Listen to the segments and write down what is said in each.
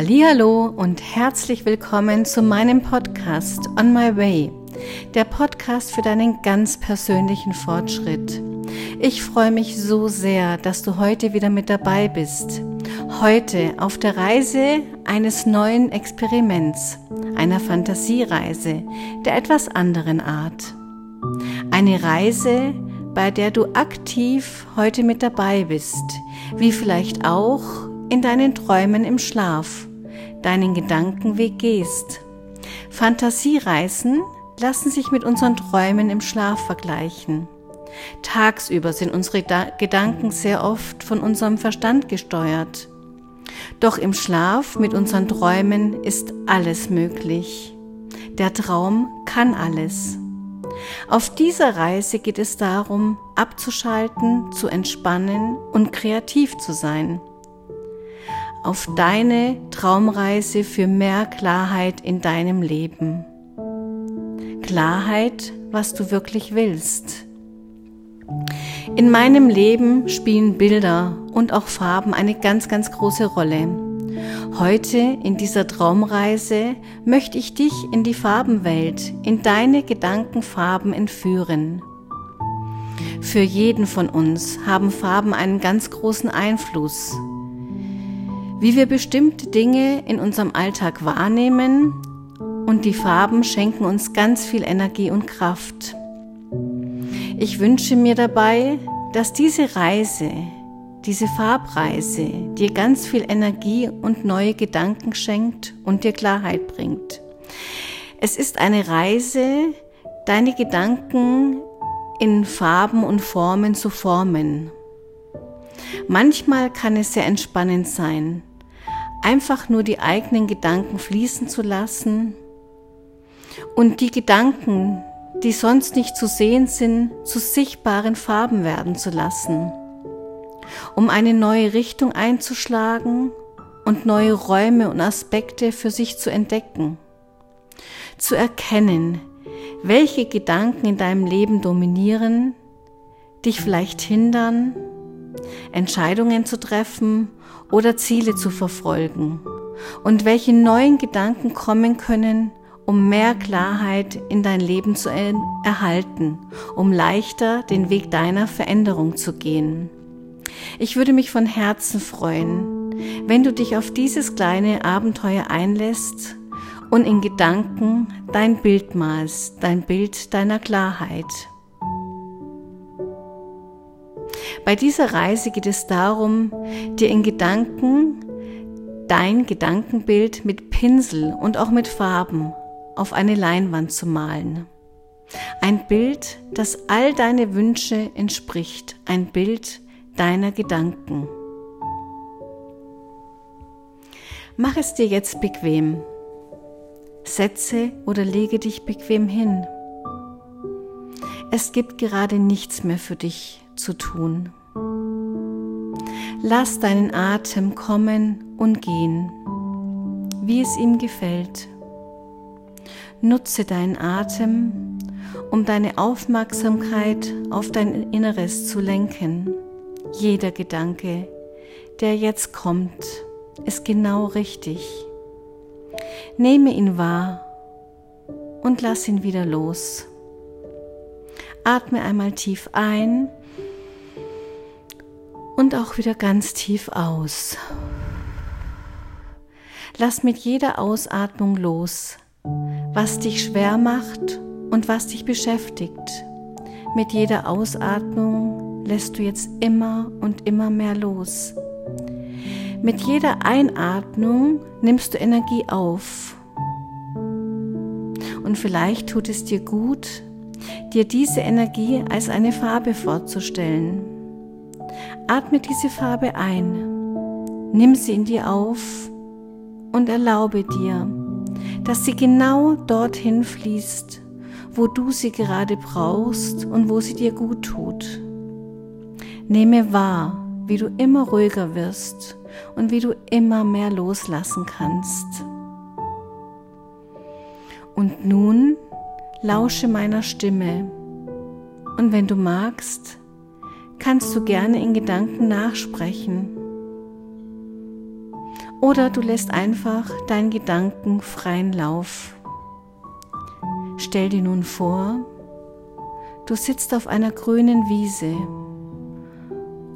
Hallo und herzlich willkommen zu meinem Podcast On My Way, der Podcast für deinen ganz persönlichen Fortschritt. Ich freue mich so sehr, dass du heute wieder mit dabei bist. Heute auf der Reise eines neuen Experiments, einer Fantasiereise der etwas anderen Art. Eine Reise, bei der du aktiv heute mit dabei bist, wie vielleicht auch in deinen Träumen im Schlaf, deinen Gedankenweg gehst. Fantasiereisen lassen sich mit unseren Träumen im Schlaf vergleichen. Tagsüber sind unsere Gedanken sehr oft von unserem Verstand gesteuert. Doch im Schlaf mit unseren Träumen ist alles möglich. Der Traum kann alles. Auf dieser Reise geht es darum, abzuschalten, zu entspannen und kreativ zu sein auf deine Traumreise für mehr Klarheit in deinem Leben. Klarheit, was du wirklich willst. In meinem Leben spielen Bilder und auch Farben eine ganz, ganz große Rolle. Heute in dieser Traumreise möchte ich dich in die Farbenwelt, in deine Gedankenfarben entführen. Für jeden von uns haben Farben einen ganz großen Einfluss wie wir bestimmte Dinge in unserem Alltag wahrnehmen und die Farben schenken uns ganz viel Energie und Kraft. Ich wünsche mir dabei, dass diese Reise, diese Farbreise dir ganz viel Energie und neue Gedanken schenkt und dir Klarheit bringt. Es ist eine Reise, deine Gedanken in Farben und Formen zu formen. Manchmal kann es sehr entspannend sein, einfach nur die eigenen Gedanken fließen zu lassen und die Gedanken, die sonst nicht zu sehen sind, zu sichtbaren Farben werden zu lassen, um eine neue Richtung einzuschlagen und neue Räume und Aspekte für sich zu entdecken, zu erkennen, welche Gedanken in deinem Leben dominieren, dich vielleicht hindern, Entscheidungen zu treffen oder Ziele zu verfolgen und welche neuen Gedanken kommen können, um mehr Klarheit in dein Leben zu erhalten, um leichter den Weg deiner Veränderung zu gehen. Ich würde mich von Herzen freuen, wenn du dich auf dieses kleine Abenteuer einlässt und in Gedanken dein Bild malst, dein Bild deiner Klarheit. Bei dieser Reise geht es darum, dir in Gedanken dein Gedankenbild mit Pinsel und auch mit Farben auf eine Leinwand zu malen. Ein Bild, das all deine Wünsche entspricht, ein Bild deiner Gedanken. Mach es dir jetzt bequem. Setze oder lege dich bequem hin. Es gibt gerade nichts mehr für dich zu tun. Lass deinen Atem kommen und gehen, wie es ihm gefällt. Nutze deinen Atem, um deine Aufmerksamkeit auf dein Inneres zu lenken. Jeder Gedanke, der jetzt kommt, ist genau richtig. Nehme ihn wahr und lass ihn wieder los. Atme einmal tief ein und auch wieder ganz tief aus. Lass mit jeder Ausatmung los, was dich schwer macht und was dich beschäftigt. Mit jeder Ausatmung lässt du jetzt immer und immer mehr los. Mit jeder Einatmung nimmst du Energie auf. Und vielleicht tut es dir gut, dir diese Energie als eine Farbe vorzustellen. Atme diese Farbe ein, nimm sie in dir auf und erlaube dir, dass sie genau dorthin fließt, wo du sie gerade brauchst und wo sie dir gut tut. Nehme wahr, wie du immer ruhiger wirst und wie du immer mehr loslassen kannst. Und nun lausche meiner Stimme und wenn du magst, kannst du gerne in Gedanken nachsprechen. Oder du lässt einfach deinen Gedanken freien Lauf. Stell dir nun vor, du sitzt auf einer grünen Wiese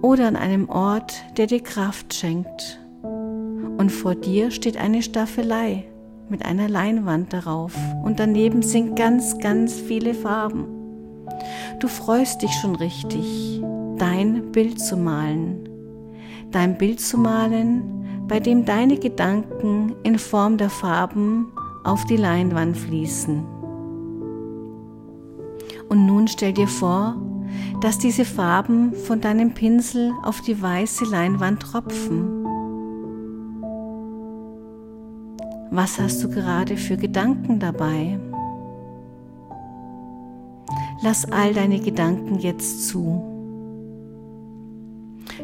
oder an einem Ort, der dir Kraft schenkt. Und vor dir steht eine Staffelei mit einer Leinwand darauf und daneben sind ganz, ganz viele Farben. Du freust dich schon richtig, dein Bild zu malen. Dein Bild zu malen, bei dem deine Gedanken in Form der Farben auf die Leinwand fließen. Und nun stell dir vor, dass diese Farben von deinem Pinsel auf die weiße Leinwand tropfen. Was hast du gerade für Gedanken dabei? Lass all deine Gedanken jetzt zu.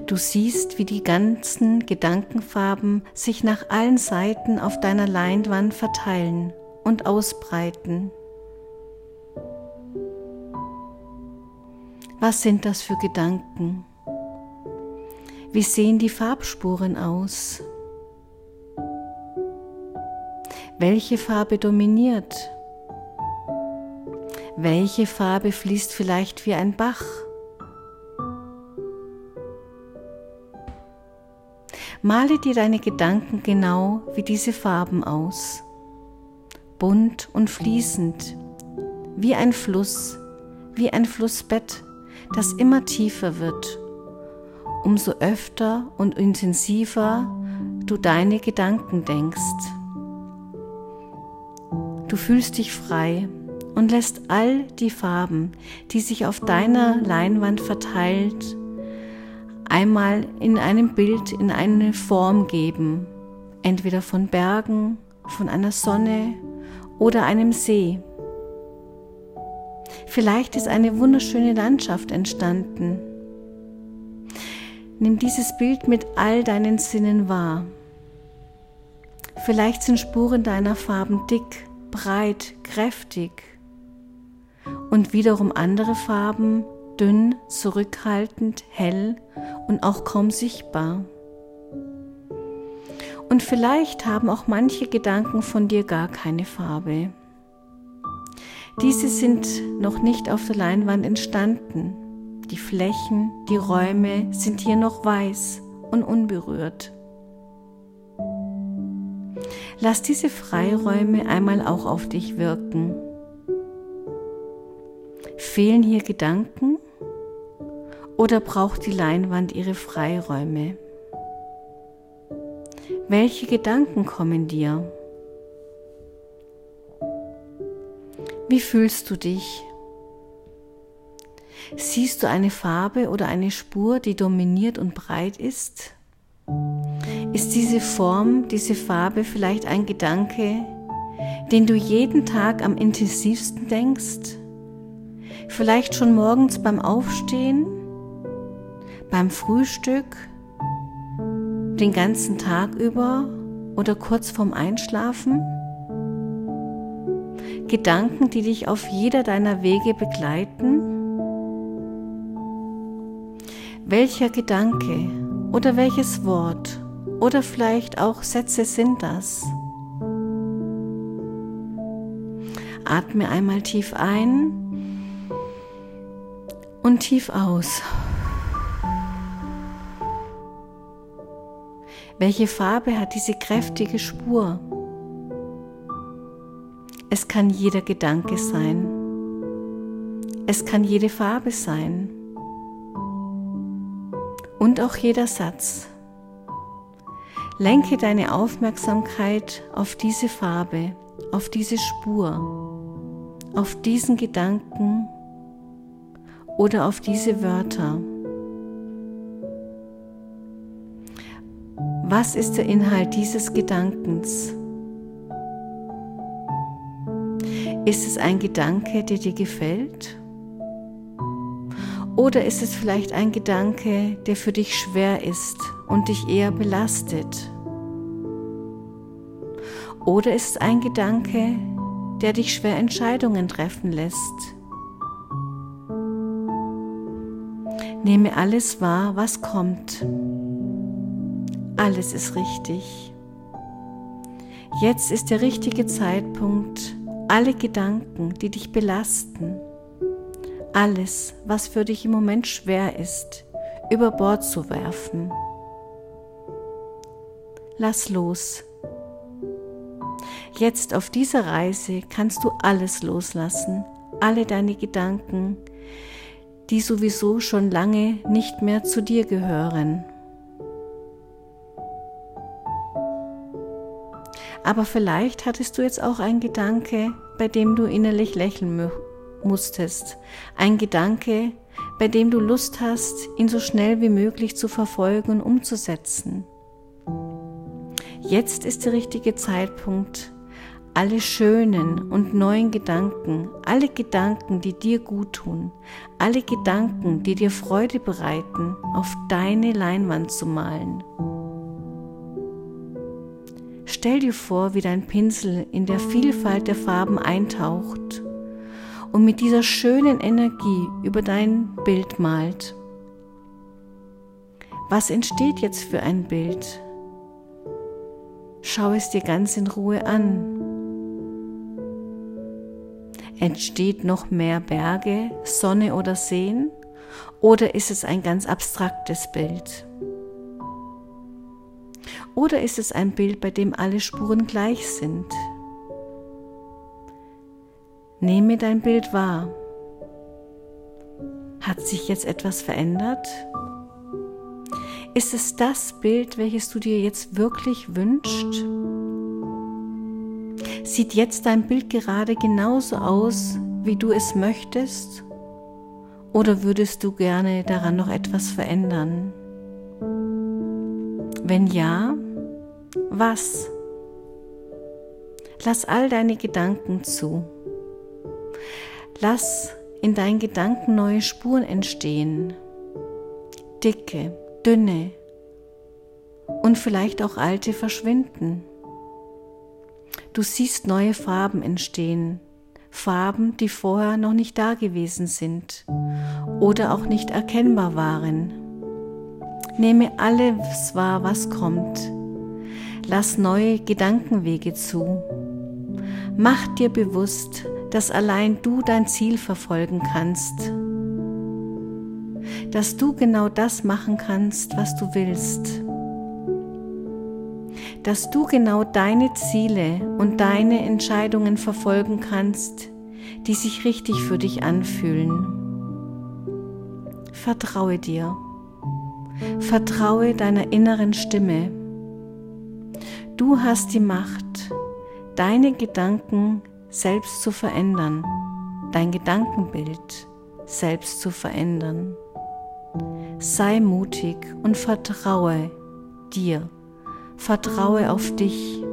Du siehst, wie die ganzen Gedankenfarben sich nach allen Seiten auf deiner Leinwand verteilen und ausbreiten. Was sind das für Gedanken? Wie sehen die Farbspuren aus? Welche Farbe dominiert? Welche Farbe fließt vielleicht wie ein Bach? Male dir deine Gedanken genau wie diese Farben aus. Bunt und fließend, wie ein Fluss, wie ein Flussbett das immer tiefer wird, umso öfter und intensiver du deine Gedanken denkst. Du fühlst dich frei und lässt all die Farben, die sich auf deiner Leinwand verteilt, einmal in einem Bild, in eine Form geben, entweder von Bergen, von einer Sonne oder einem See. Vielleicht ist eine wunderschöne Landschaft entstanden. Nimm dieses Bild mit all deinen Sinnen wahr. Vielleicht sind Spuren deiner Farben dick, breit, kräftig und wiederum andere Farben dünn, zurückhaltend, hell und auch kaum sichtbar. Und vielleicht haben auch manche Gedanken von dir gar keine Farbe. Diese sind noch nicht auf der Leinwand entstanden. Die Flächen, die Räume sind hier noch weiß und unberührt. Lass diese Freiräume einmal auch auf dich wirken. Fehlen hier Gedanken oder braucht die Leinwand ihre Freiräume? Welche Gedanken kommen dir? Wie fühlst du dich? Siehst du eine Farbe oder eine Spur, die dominiert und breit ist? Ist diese Form, diese Farbe vielleicht ein Gedanke, den du jeden Tag am intensivsten denkst? Vielleicht schon morgens beim Aufstehen, beim Frühstück, den ganzen Tag über oder kurz vorm Einschlafen? Gedanken, die dich auf jeder deiner Wege begleiten? Welcher Gedanke oder welches Wort oder vielleicht auch Sätze sind das? Atme einmal tief ein und tief aus. Welche Farbe hat diese kräftige Spur? Es kann jeder Gedanke sein. Es kann jede Farbe sein. Und auch jeder Satz. Lenke deine Aufmerksamkeit auf diese Farbe, auf diese Spur, auf diesen Gedanken oder auf diese Wörter. Was ist der Inhalt dieses Gedankens? Ist es ein Gedanke, der dir gefällt? Oder ist es vielleicht ein Gedanke, der für dich schwer ist und dich eher belastet? Oder ist es ein Gedanke, der dich schwer Entscheidungen treffen lässt? Nehme alles wahr, was kommt. Alles ist richtig. Jetzt ist der richtige Zeitpunkt, alle Gedanken, die dich belasten, alles, was für dich im Moment schwer ist, über Bord zu werfen. Lass los. Jetzt auf dieser Reise kannst du alles loslassen, alle deine Gedanken, die sowieso schon lange nicht mehr zu dir gehören. Aber vielleicht hattest du jetzt auch einen Gedanke, bei dem du innerlich lächeln musstest. Ein Gedanke, bei dem du Lust hast, ihn so schnell wie möglich zu verfolgen und umzusetzen. Jetzt ist der richtige Zeitpunkt, alle schönen und neuen Gedanken, alle Gedanken, die dir gut tun, alle Gedanken, die dir Freude bereiten, auf deine Leinwand zu malen. Stell dir vor, wie dein Pinsel in der Vielfalt der Farben eintaucht und mit dieser schönen Energie über dein Bild malt. Was entsteht jetzt für ein Bild? Schau es dir ganz in Ruhe an. Entsteht noch mehr Berge, Sonne oder Seen? Oder ist es ein ganz abstraktes Bild? Oder ist es ein Bild, bei dem alle Spuren gleich sind? Nehme dein Bild wahr. Hat sich jetzt etwas verändert? Ist es das Bild, welches du dir jetzt wirklich wünschst? Sieht jetzt dein Bild gerade genauso aus, wie du es möchtest? Oder würdest du gerne daran noch etwas verändern? Wenn ja, was? Lass all deine Gedanken zu. Lass in deinen Gedanken neue Spuren entstehen. Dicke, dünne und vielleicht auch alte verschwinden. Du siehst neue Farben entstehen, Farben, die vorher noch nicht da gewesen sind oder auch nicht erkennbar waren. Nehme alles wahr, was kommt. Lass neue Gedankenwege zu. Mach dir bewusst, dass allein du dein Ziel verfolgen kannst. Dass du genau das machen kannst, was du willst. Dass du genau deine Ziele und deine Entscheidungen verfolgen kannst, die sich richtig für dich anfühlen. Vertraue dir. Vertraue deiner inneren Stimme. Du hast die Macht, deine Gedanken selbst zu verändern, dein Gedankenbild selbst zu verändern. Sei mutig und vertraue dir, vertraue auf dich.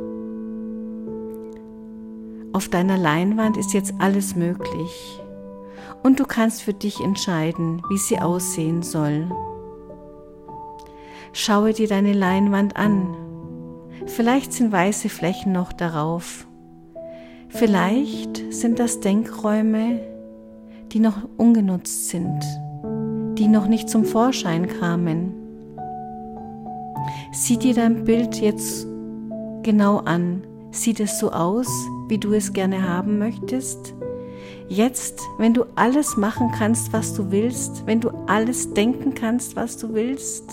Auf deiner Leinwand ist jetzt alles möglich und du kannst für dich entscheiden, wie sie aussehen soll. Schaue dir deine Leinwand an. Vielleicht sind weiße Flächen noch darauf. Vielleicht sind das Denkräume, die noch ungenutzt sind, die noch nicht zum Vorschein kamen. Sieh dir dein Bild jetzt genau an. Sieht es so aus, wie du es gerne haben möchtest? Jetzt, wenn du alles machen kannst, was du willst, wenn du alles denken kannst, was du willst?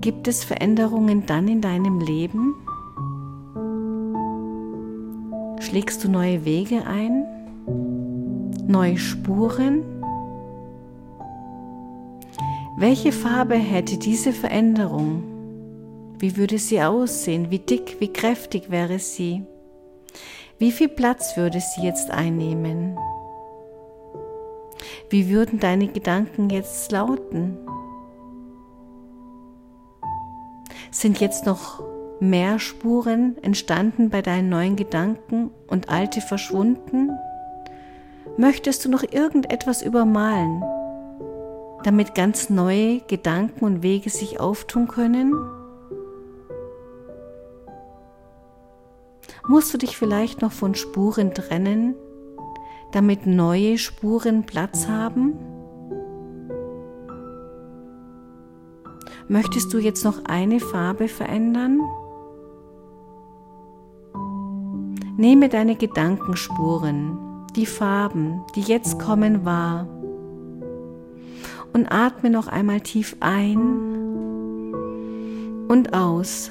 Gibt es Veränderungen dann in deinem Leben? Schlägst du neue Wege ein? Neue Spuren? Welche Farbe hätte diese Veränderung? Wie würde sie aussehen? Wie dick, wie kräftig wäre sie? Wie viel Platz würde sie jetzt einnehmen? Wie würden deine Gedanken jetzt lauten? Sind jetzt noch mehr Spuren entstanden bei deinen neuen Gedanken und alte verschwunden? Möchtest du noch irgendetwas übermalen, damit ganz neue Gedanken und Wege sich auftun können? Musst du dich vielleicht noch von Spuren trennen, damit neue Spuren Platz haben? Möchtest du jetzt noch eine Farbe verändern? Nehme deine Gedankenspuren, die Farben, die jetzt kommen, wahr und atme noch einmal tief ein und aus.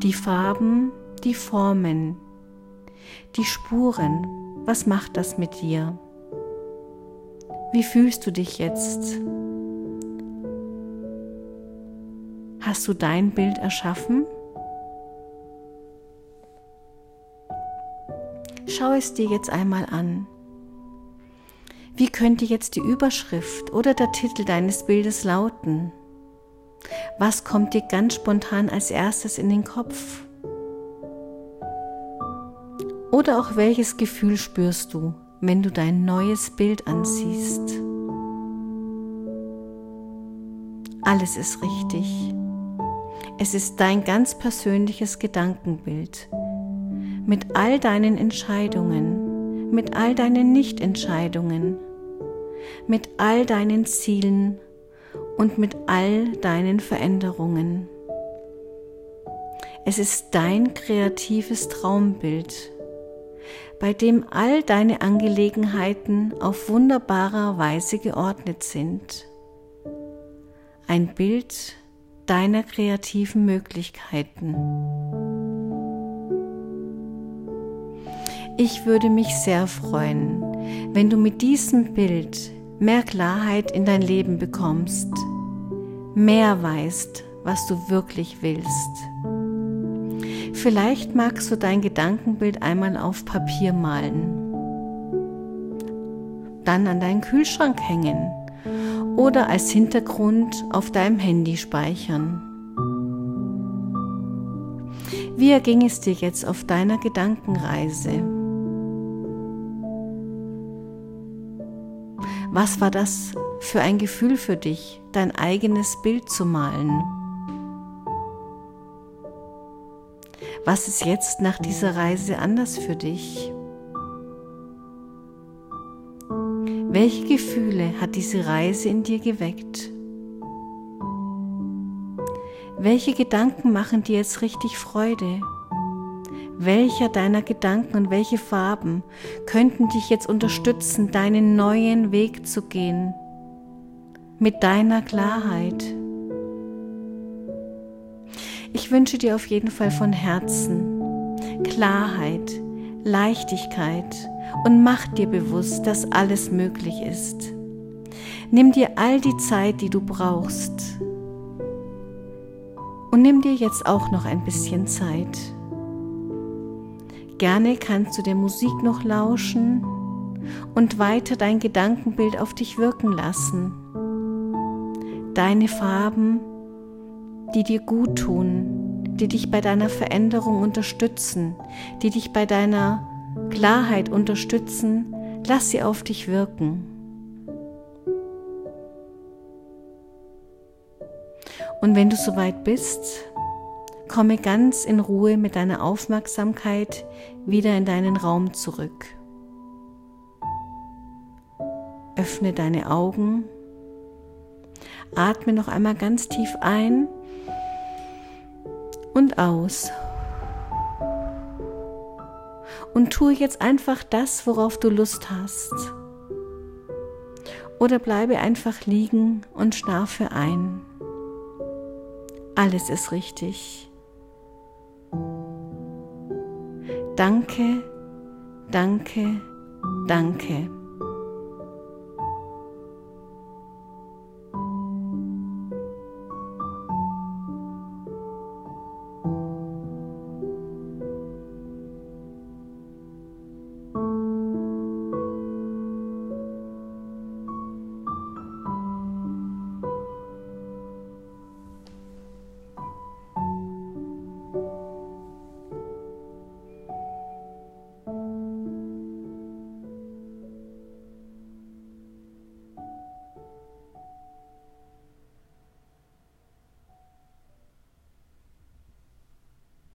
Die Farben, die Formen, die Spuren, was macht das mit dir? Wie fühlst du dich jetzt? Hast du dein Bild erschaffen? Schau es dir jetzt einmal an. Wie könnte jetzt die Überschrift oder der Titel deines Bildes lauten? Was kommt dir ganz spontan als erstes in den Kopf? Oder auch welches Gefühl spürst du, wenn du dein neues Bild ansiehst? Alles ist richtig. Es ist dein ganz persönliches Gedankenbild. Mit all deinen Entscheidungen, mit all deinen Nichtentscheidungen, mit all deinen Zielen und mit all deinen Veränderungen. Es ist dein kreatives Traumbild, bei dem all deine Angelegenheiten auf wunderbarer Weise geordnet sind. Ein Bild deiner kreativen Möglichkeiten. Ich würde mich sehr freuen, wenn du mit diesem Bild mehr Klarheit in dein Leben bekommst, mehr weißt, was du wirklich willst. Vielleicht magst du dein Gedankenbild einmal auf Papier malen, dann an deinen Kühlschrank hängen oder als Hintergrund auf deinem Handy speichern. Wie erging es dir jetzt auf deiner Gedankenreise? Was war das für ein Gefühl für dich, dein eigenes Bild zu malen? Was ist jetzt nach dieser Reise anders für dich? Welche Gefühle hat diese Reise in dir geweckt? Welche Gedanken machen dir jetzt richtig Freude? Welcher deiner Gedanken und welche Farben könnten dich jetzt unterstützen, deinen neuen Weg zu gehen? Mit deiner Klarheit. Ich wünsche dir auf jeden Fall von Herzen Klarheit, Leichtigkeit und mach dir bewusst, dass alles möglich ist. Nimm dir all die Zeit, die du brauchst. Und nimm dir jetzt auch noch ein bisschen Zeit. Gerne kannst du der Musik noch lauschen und weiter dein Gedankenbild auf dich wirken lassen. Deine Farben, die dir gut tun, die dich bei deiner Veränderung unterstützen, die dich bei deiner Klarheit unterstützen, lass sie auf dich wirken. Und wenn du soweit bist, Komme ganz in Ruhe mit deiner Aufmerksamkeit wieder in deinen Raum zurück. Öffne deine Augen. Atme noch einmal ganz tief ein und aus. Und tue jetzt einfach das, worauf du Lust hast. Oder bleibe einfach liegen und schlafe ein. Alles ist richtig. Danke, danke, danke.